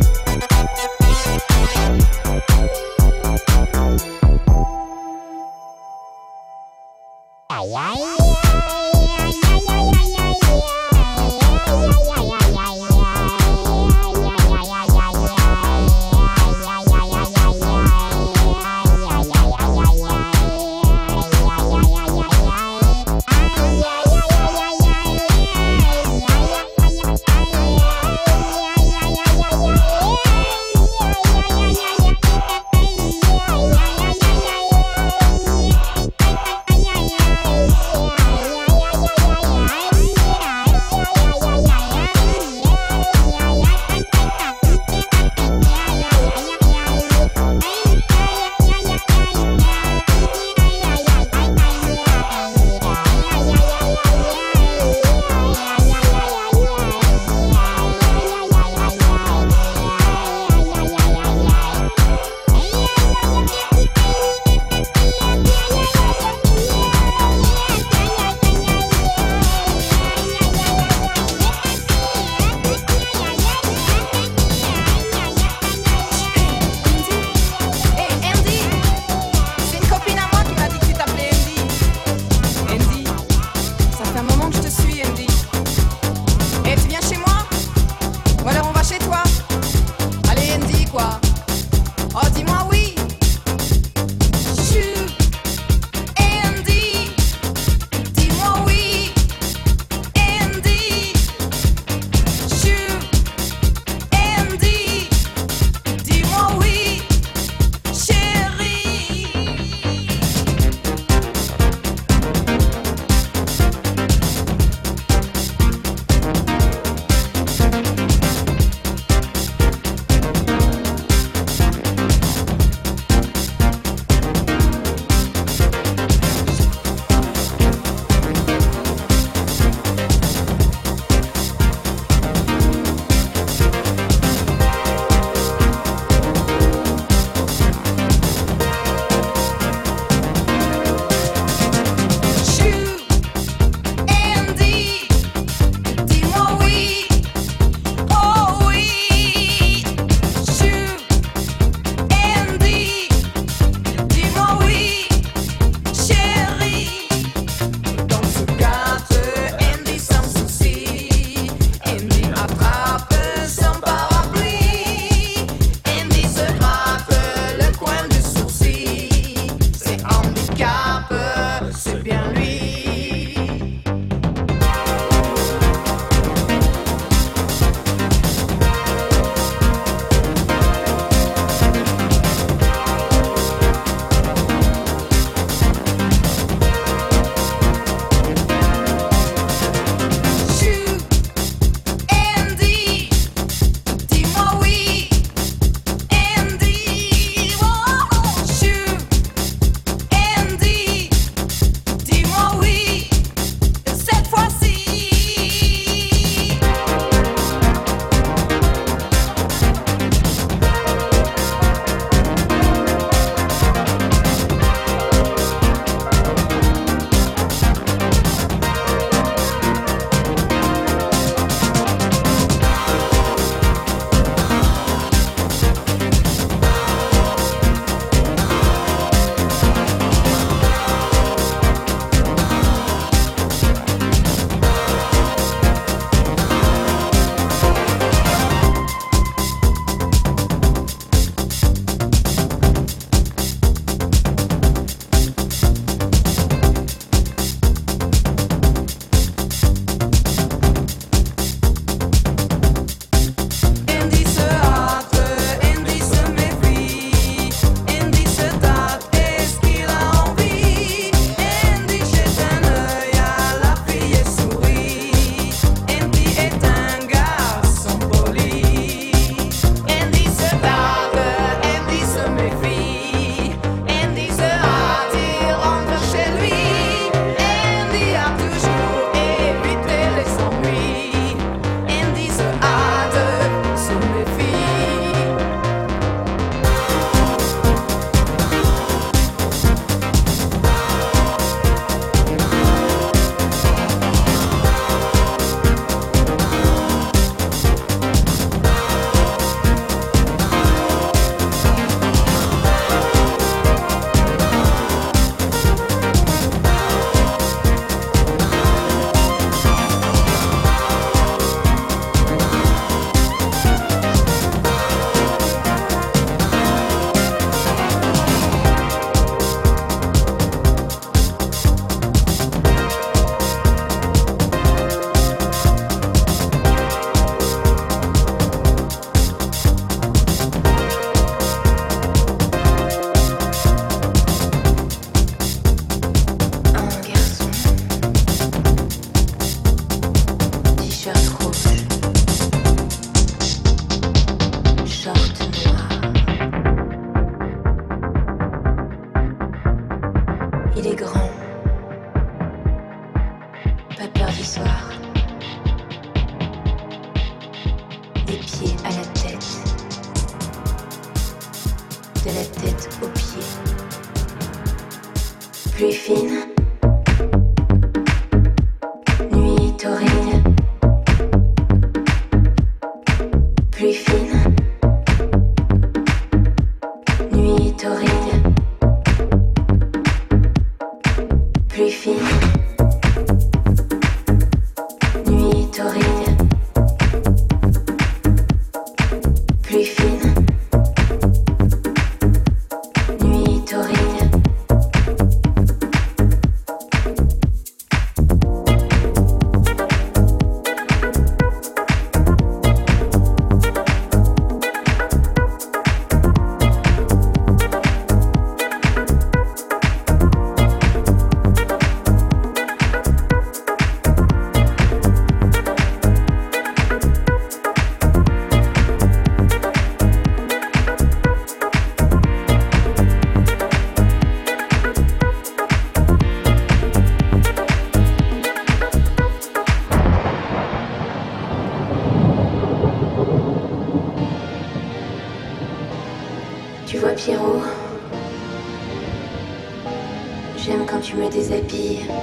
now. Tu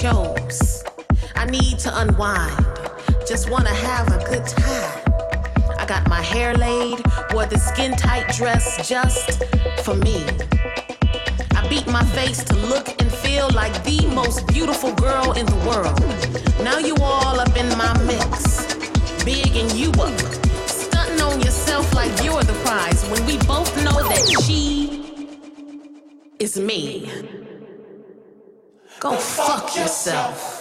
chose. I need to unwind. Just wanna have a good time. I got my hair laid, wore the skin tight dress just for me. I beat my face to look and feel like the most beautiful girl in the world. Now you all up in my mix, big and you up, stunting on yourself like you're the prize when we both know that she is me. Go fuck yourself.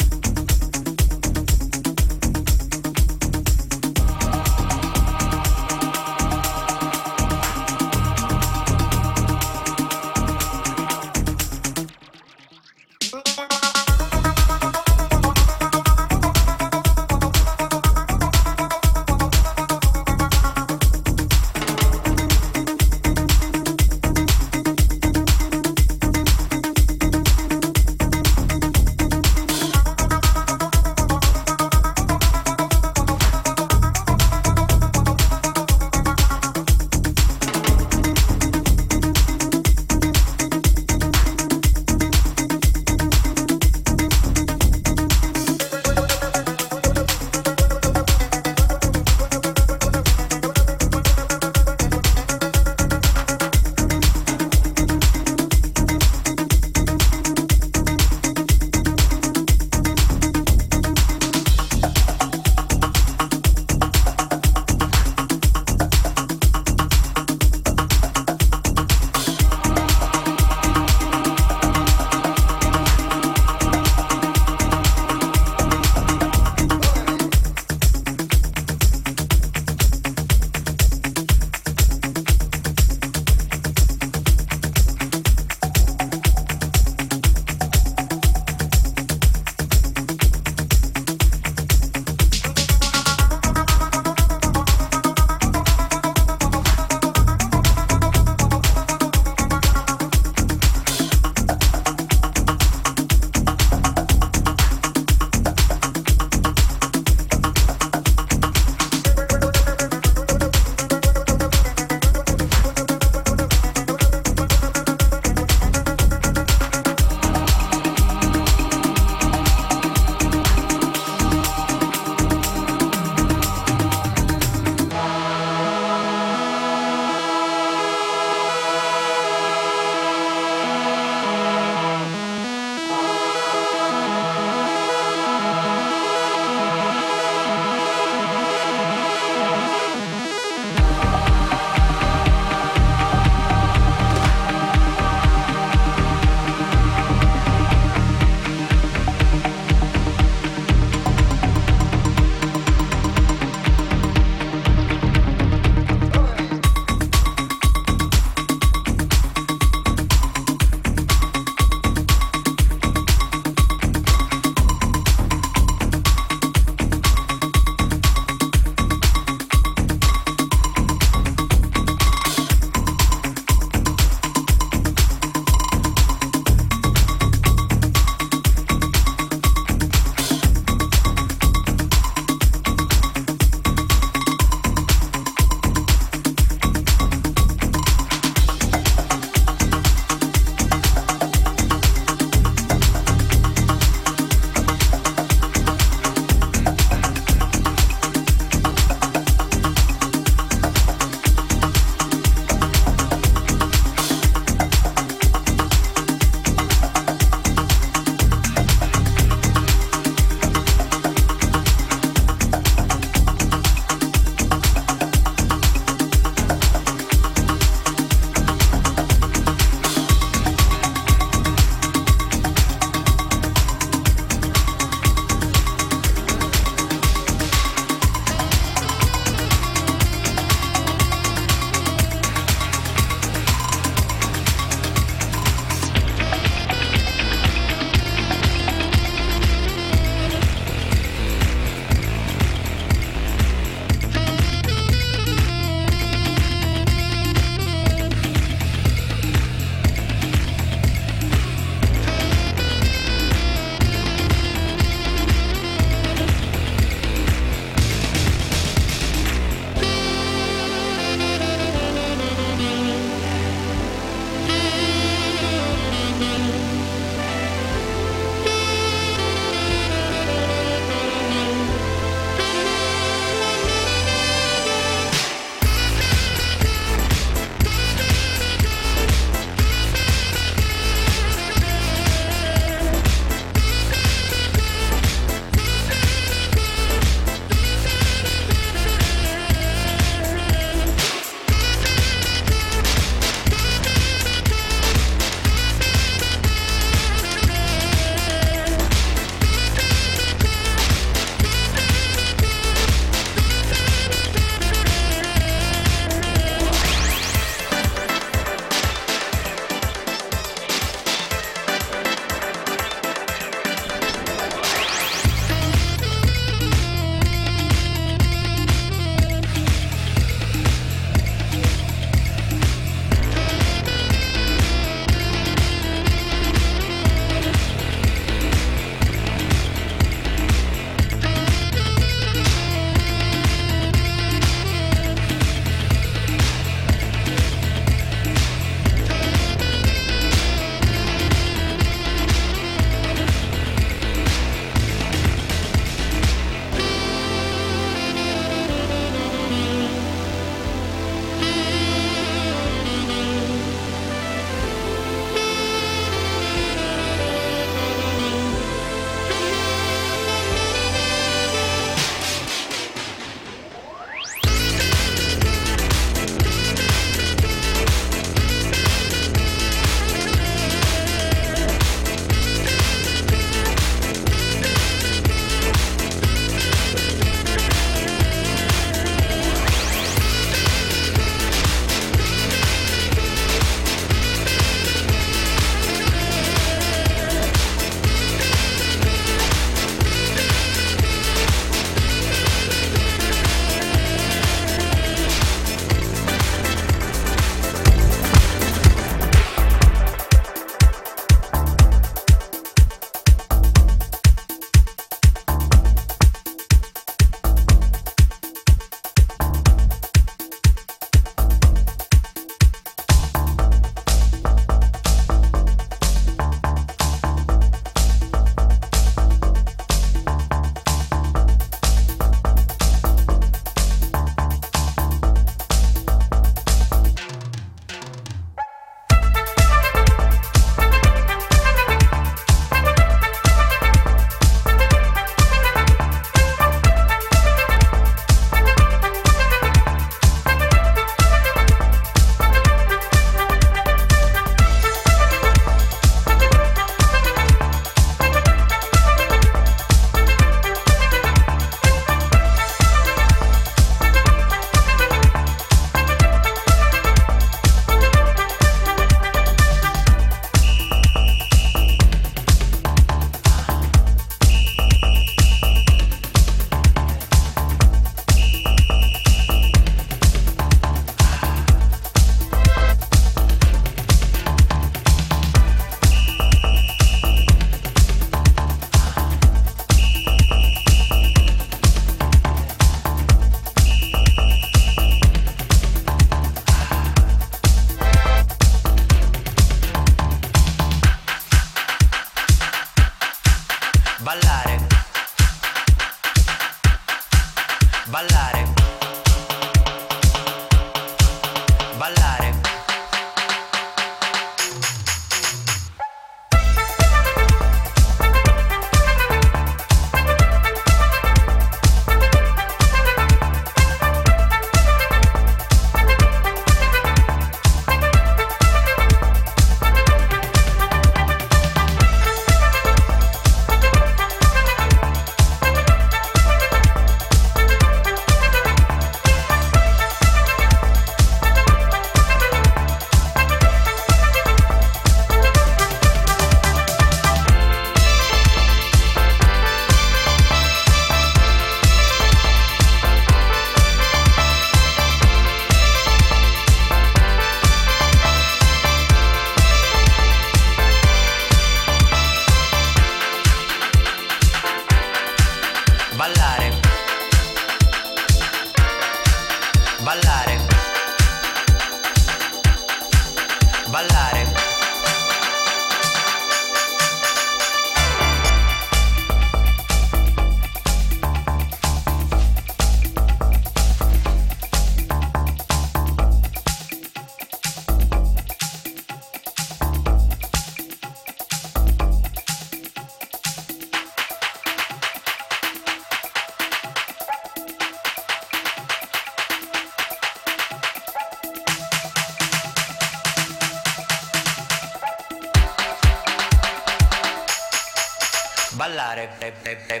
Bye, bye, bye.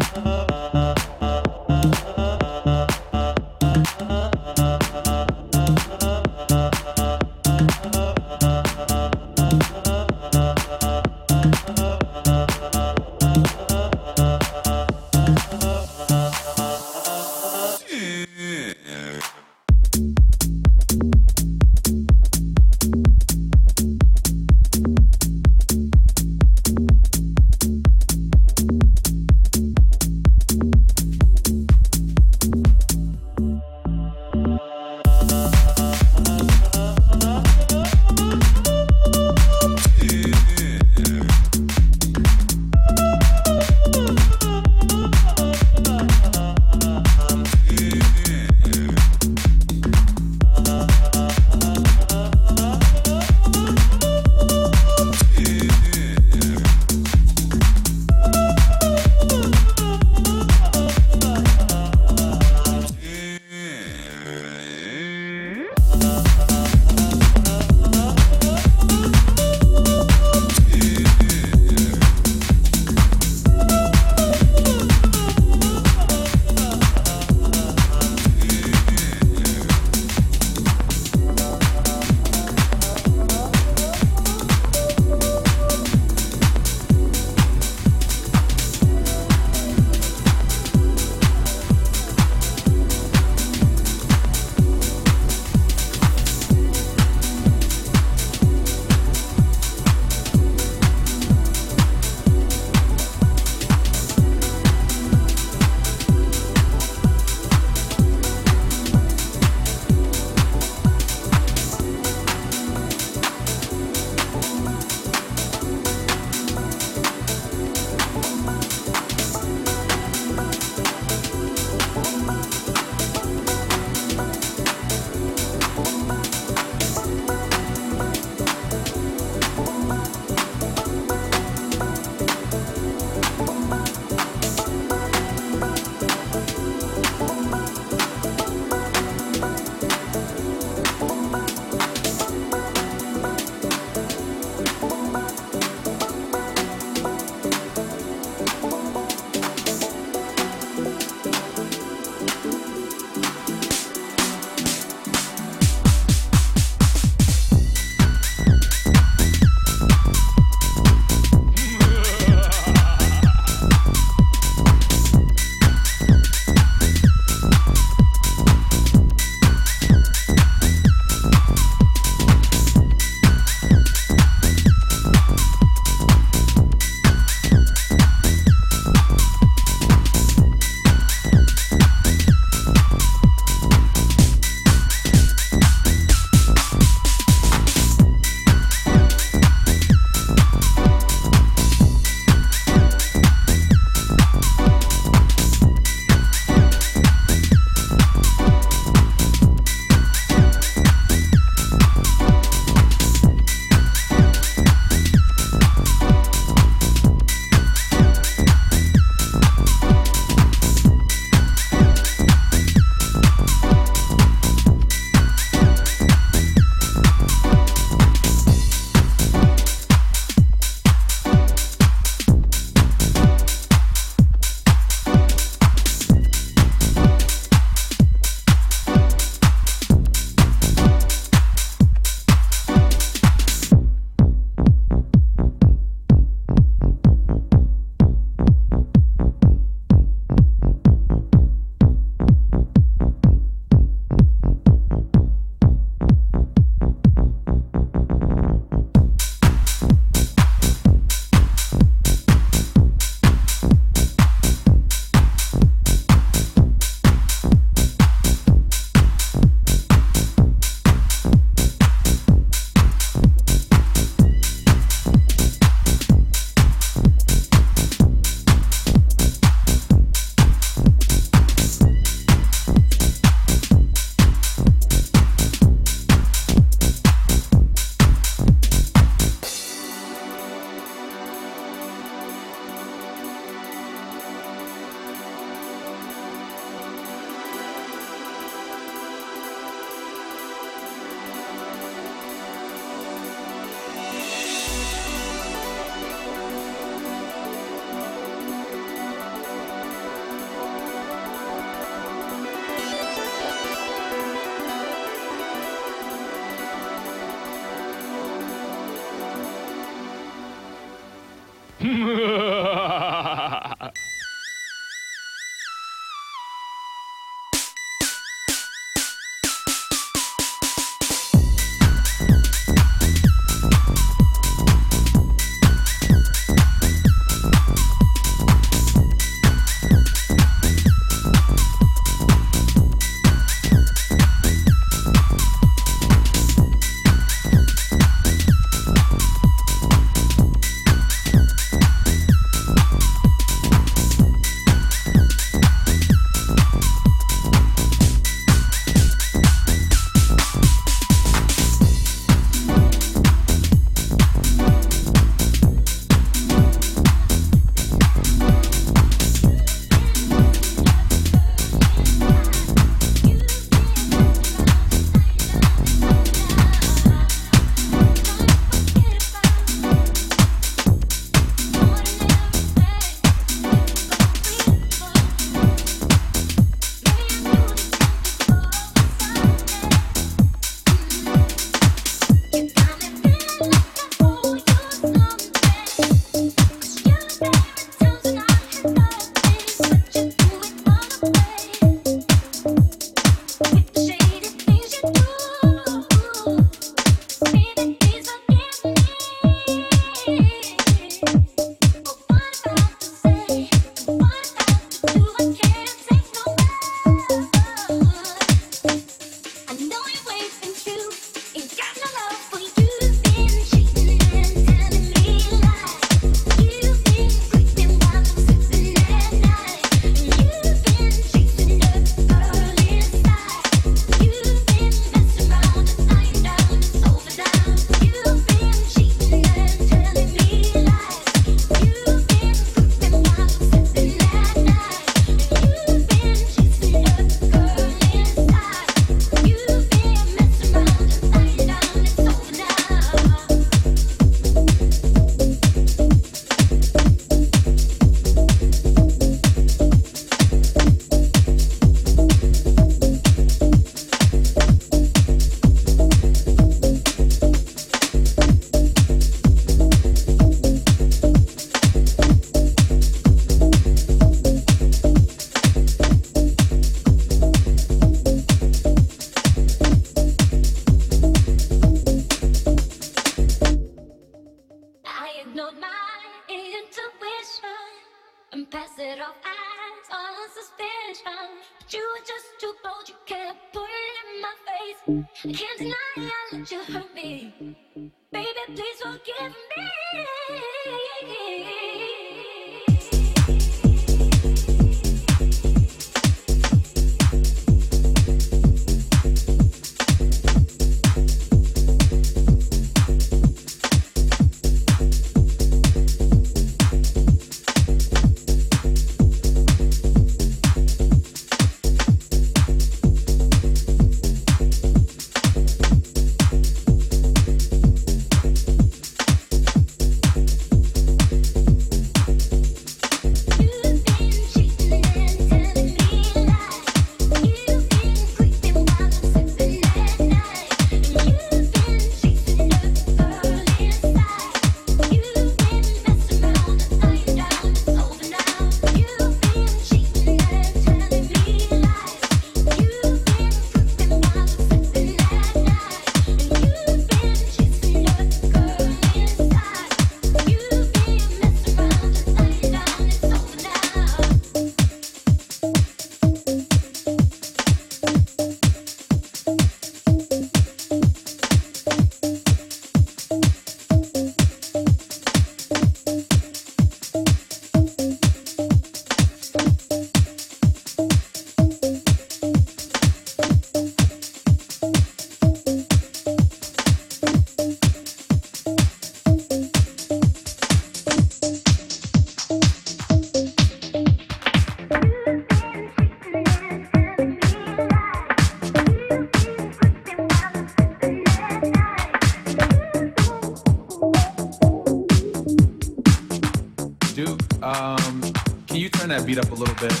it.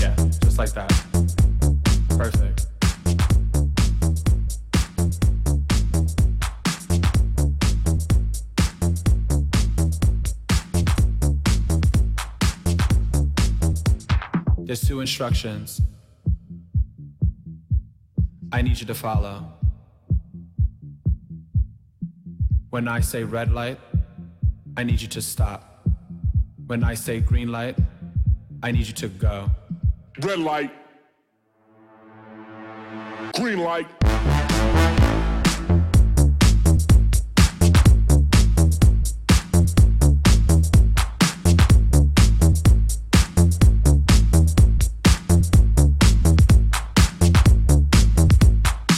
Yeah, just like that. Perfect. There's two instructions I need you to follow. When I say red light, I need you to stop. When I say green light, I need you to go. Red light. Green light.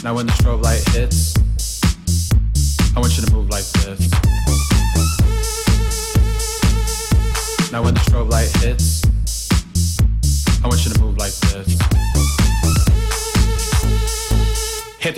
Now when the strobe light hits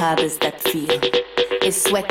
how does that feel? It's sweat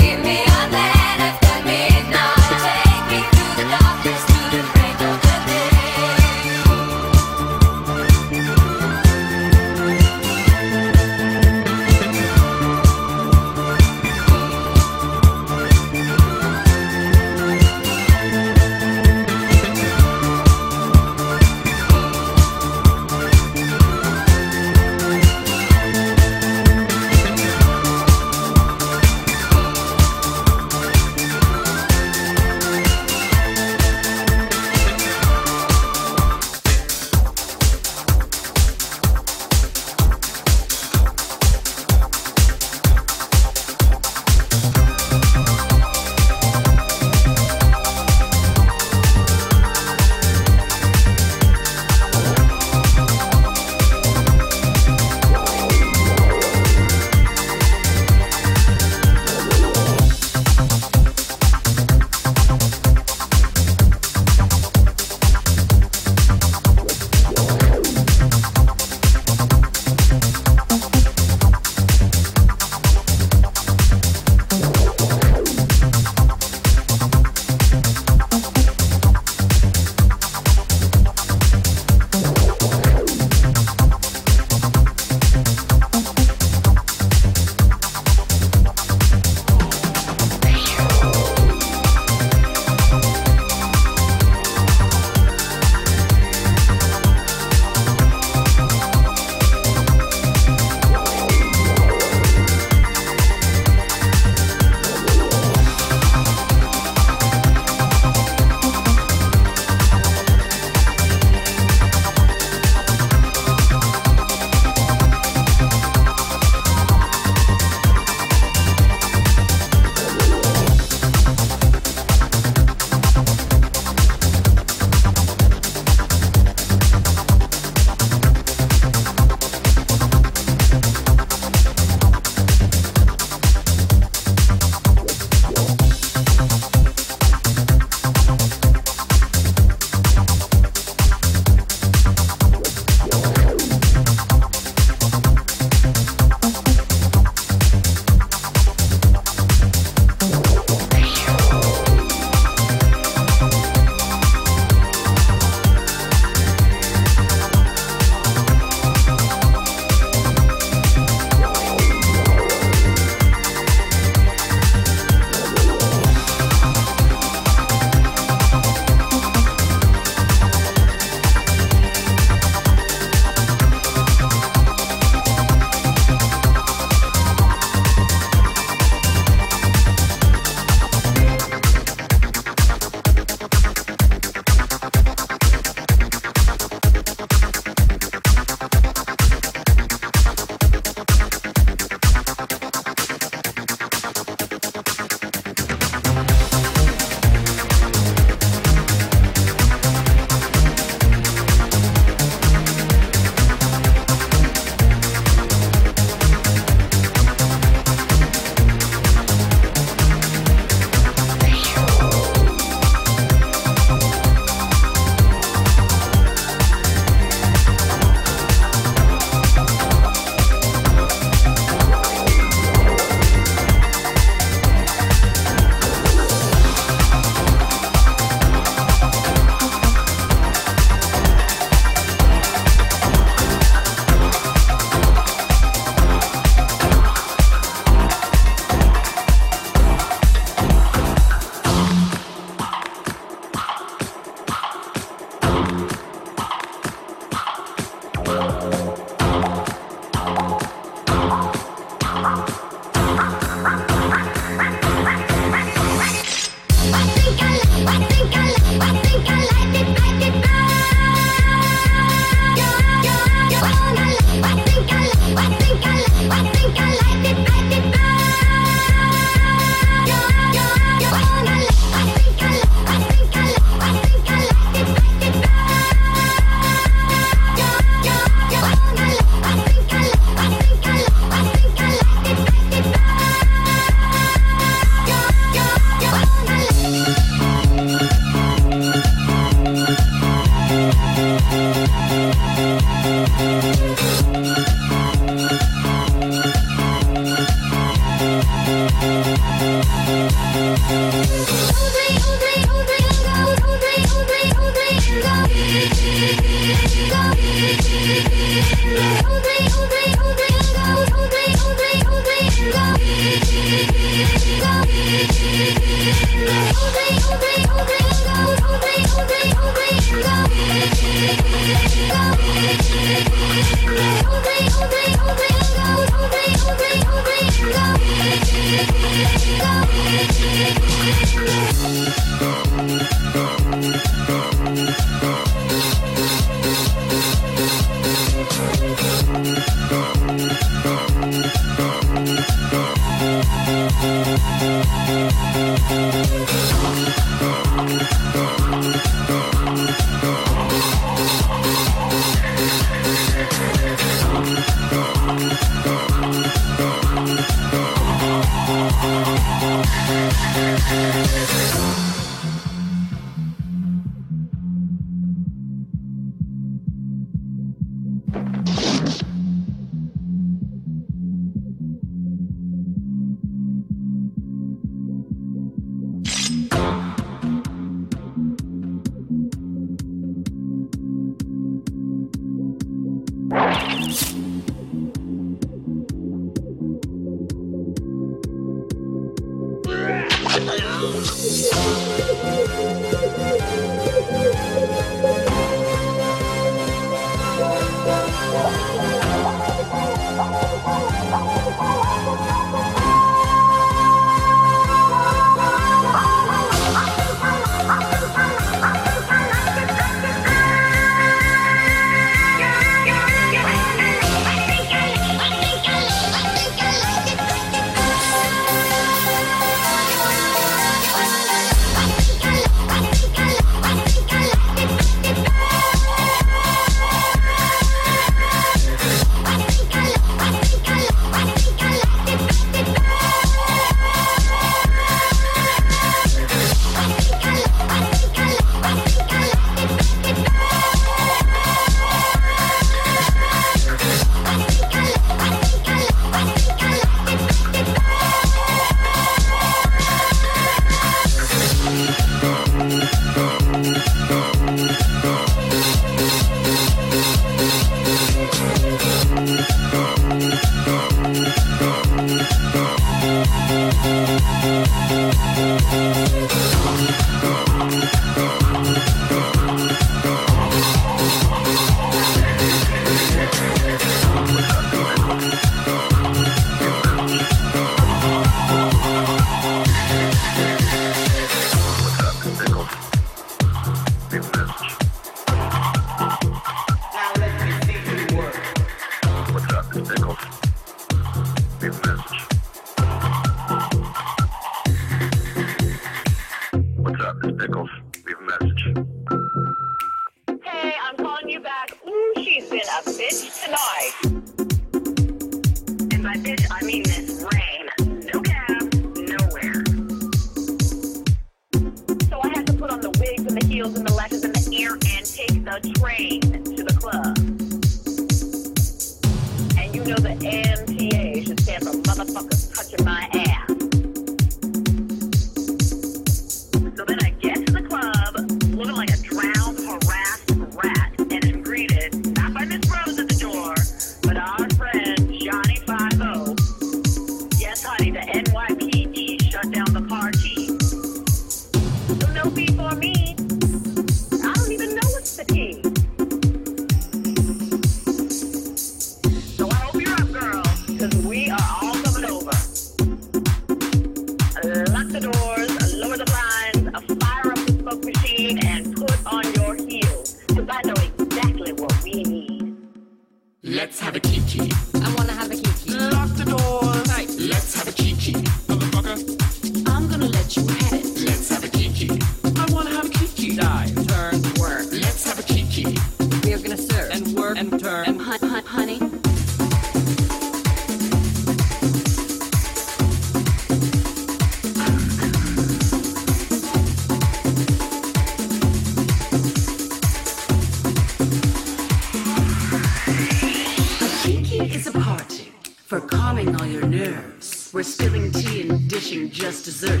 Just desserts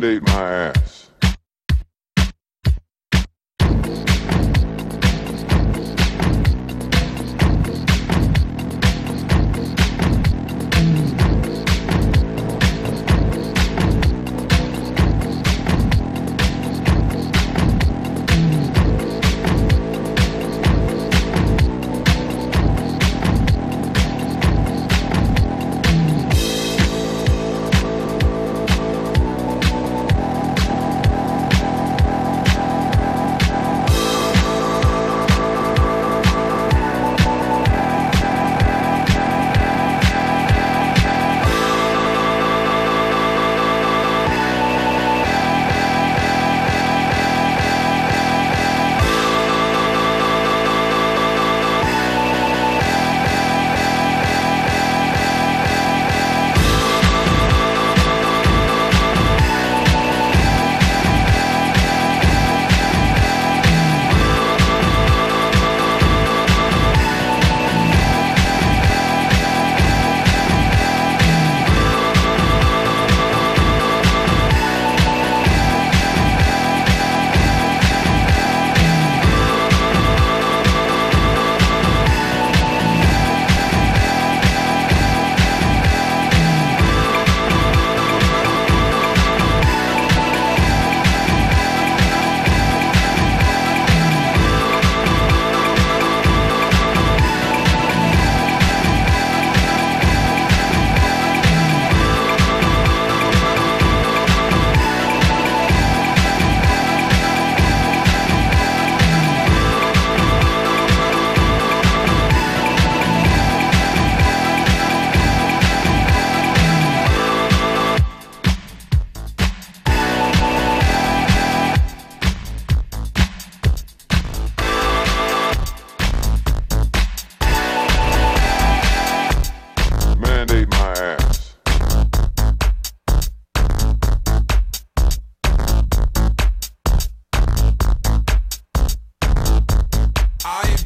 Mandate my ass.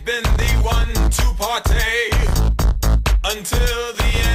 been the one to partake until the end.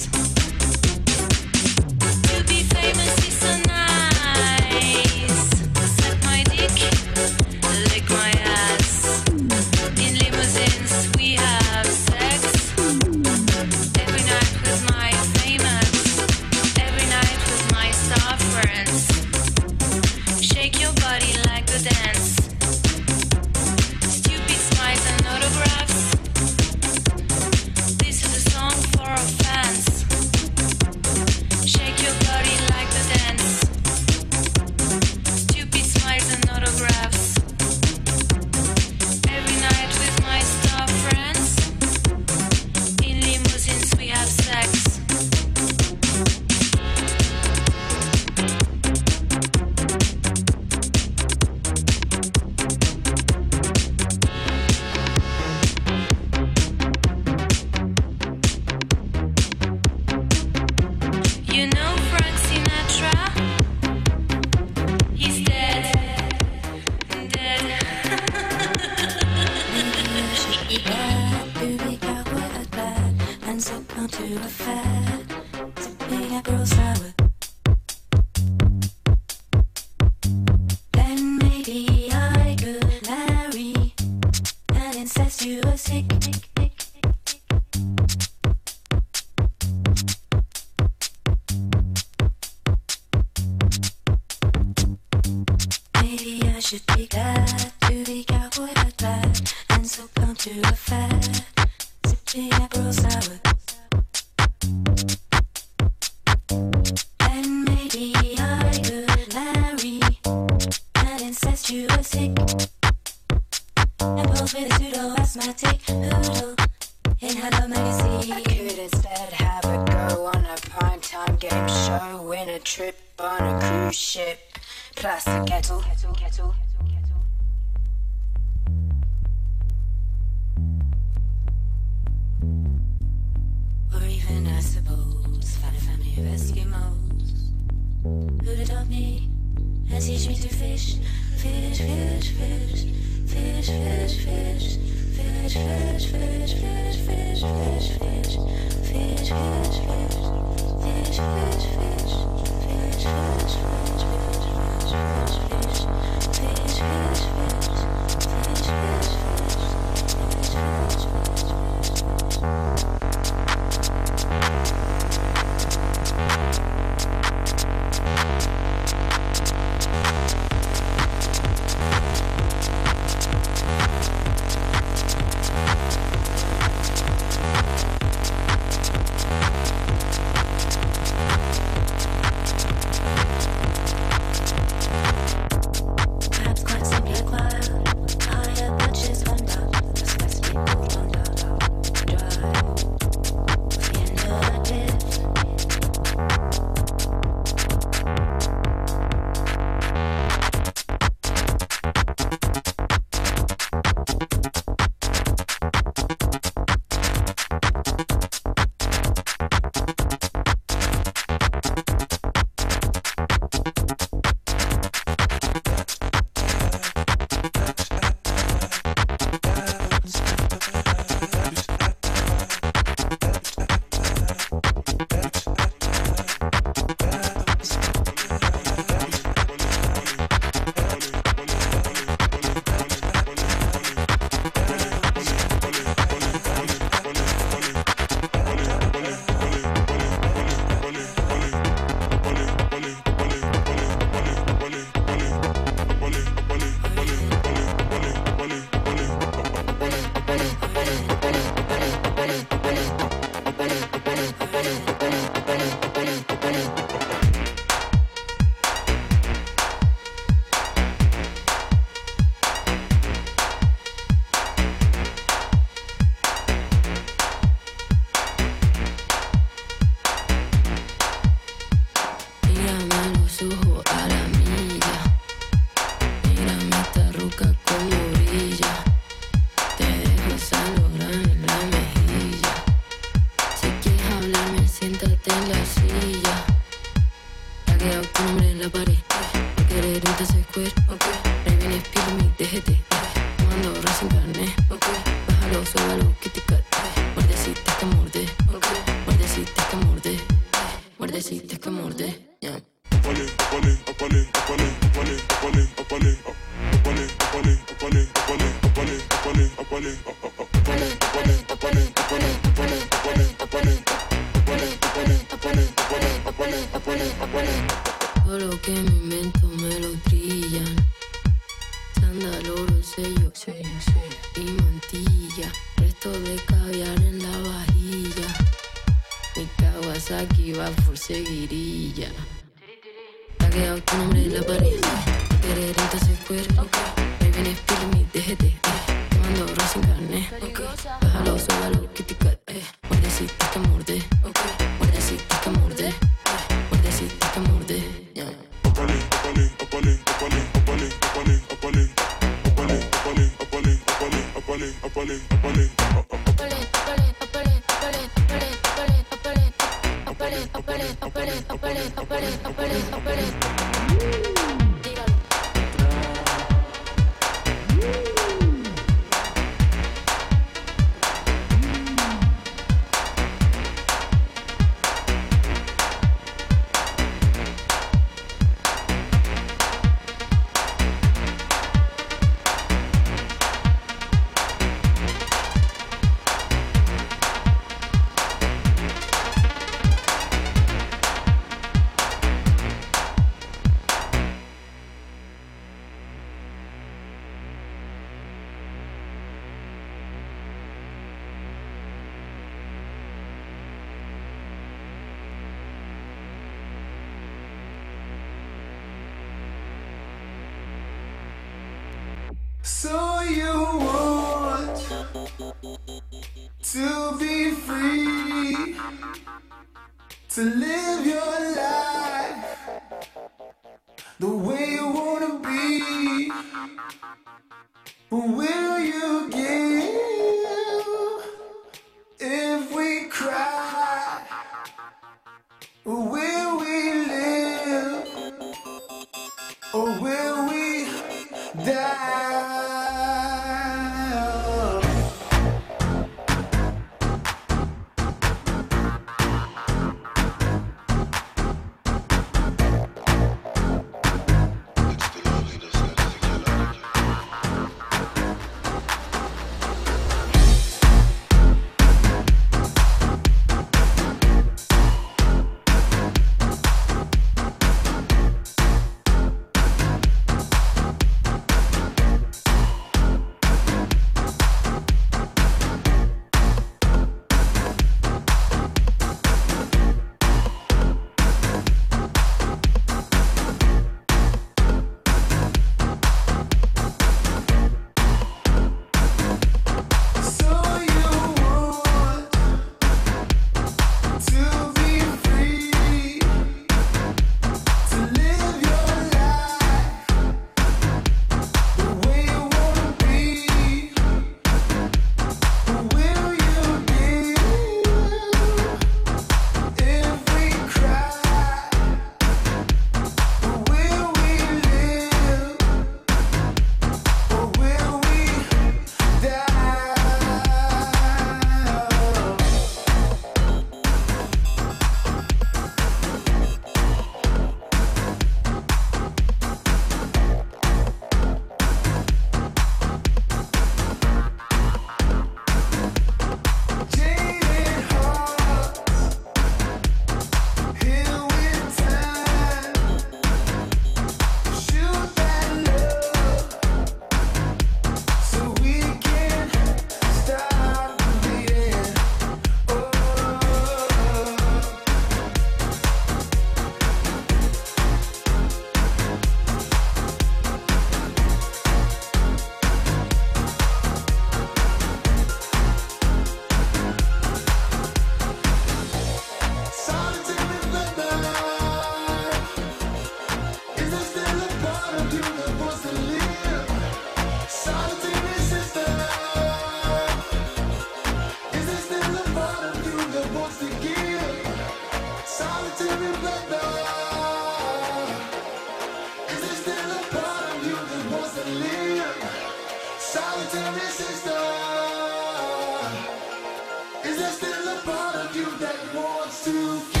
you that wants to